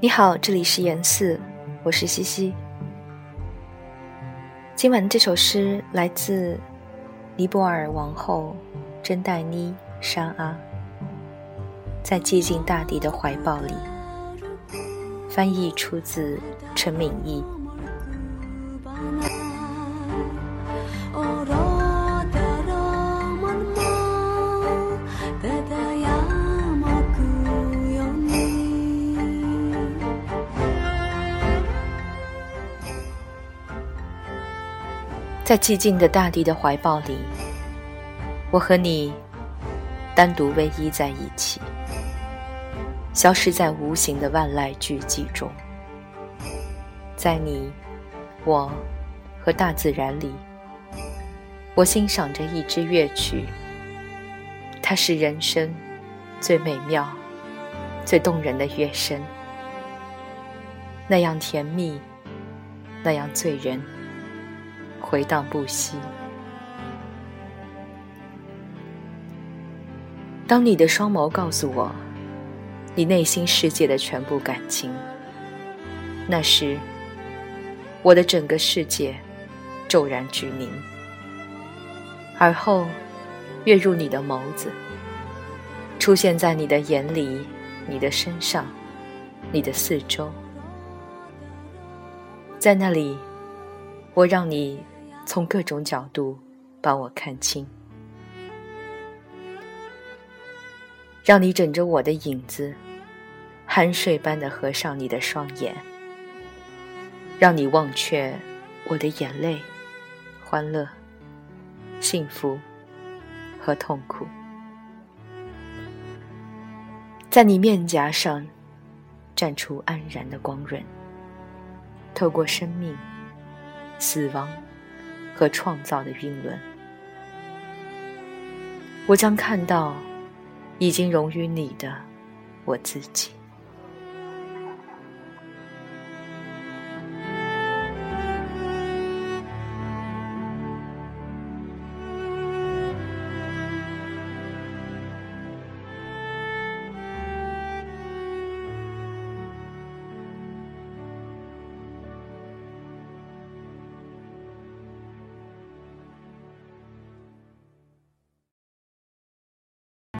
你好，这里是严四，我是西西。今晚这首诗来自尼泊尔王后珍黛妮沙阿，在寂静大地的怀抱里。翻译出自陈敏义。在寂静的大地的怀抱里，我和你单独偎依在一起，消失在无形的万籁俱寂中。在你、我和大自然里，我欣赏着一支乐曲，它是人生最美妙、最动人的乐声，那样甜蜜，那样醉人。回荡不息。当你的双眸告诉我，你内心世界的全部感情，那时，我的整个世界骤然巨凝，而后跃入你的眸子，出现在你的眼里、你的身上、你的四周，在那里，我让你。从各种角度把我看清，让你枕着我的影子，酣睡般的合上你的双眼，让你忘却我的眼泪、欢乐、幸福和痛苦，在你面颊上绽出安然的光润，透过生命、死亡。和创造的韵轮，我将看到已经融于你的我自己。